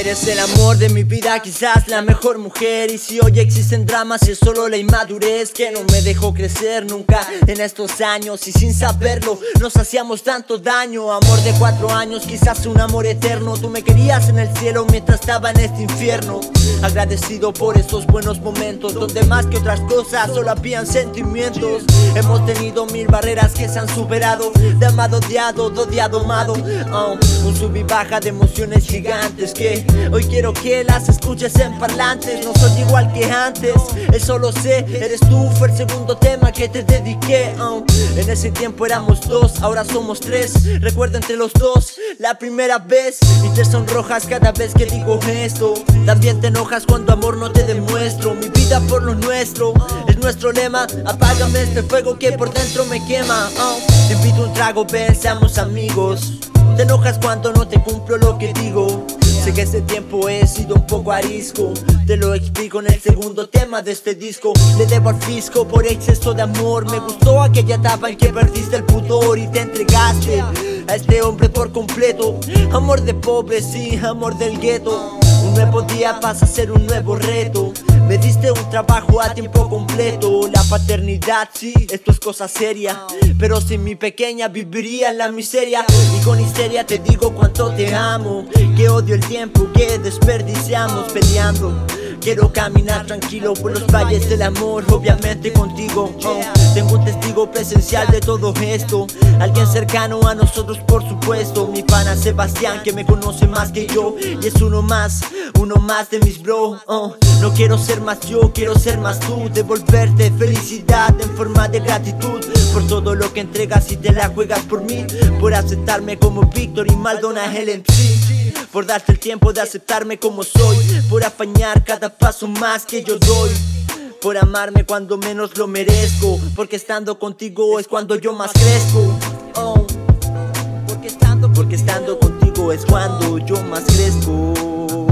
Eres el amor de mi vida, quizás la mejor mujer. Y si hoy existen dramas es solo la inmadurez Que no me dejó crecer nunca en estos años. Y sin saberlo nos hacíamos tanto daño. Amor de cuatro años, quizás un amor eterno. Tú me querías en el cielo mientras estaba en este infierno. Agradecido por esos buenos momentos Donde más que otras cosas solo habían sentimientos. Hemos tenido mil barreras que se han superado De amado odiado, odiado amado. Oh, Un sub y baja de emociones gigantes Que hoy quiero que las escuches en parlantes. No soy igual que antes, eso lo sé Eres tú, fue el segundo tema que te dediqué oh. En ese tiempo éramos dos, ahora somos tres. Recuerdo entre los dos la primera vez. Y te sonrojas cada vez que digo esto. También te enojas cuando amor no te demuestro. Mi vida por lo nuestro es nuestro lema. Apágame este fuego que por dentro me quema oh. Te invito un trago, ven, seamos amigos. Te enojas cuando no te cumplo lo que digo este tiempo he sido un poco arisco. Te lo explico en el segundo tema de este disco. Le debo al fisco por exceso de amor. Me gustó aquella etapa en que perdiste el pudor y te entregaste a este hombre por completo. Amor de pobre, sí, amor del gueto. Un nuevo día pasa a ser un nuevo reto me diste un trabajo a tiempo completo. La paternidad, sí, esto es cosa seria. Pero sin mi pequeña viviría en la miseria. Y con histeria te digo cuánto te amo. Que odio el tiempo que desperdiciamos peleando Quiero caminar tranquilo por los valles del amor, obviamente contigo. Oh, tengo un testigo presencial de todo esto. Alguien cercano a nosotros, por supuesto. Mi pana Sebastián, que me conoce más que yo. Y es uno más, uno más de mis bro. Oh, no quiero ser más yo, quiero ser más tú. Devolverte felicidad en forma de gratitud. Por todo lo que entregas y te la juegas por mí. Por aceptarme como Víctor y Maldona el MC. Por darte el tiempo de aceptarme como soy. Por apañar cada paso más que yo doy. Por amarme cuando menos lo merezco. Porque estando contigo es cuando yo más crezco. Oh. Porque estando, contigo es cuando yo más crezco.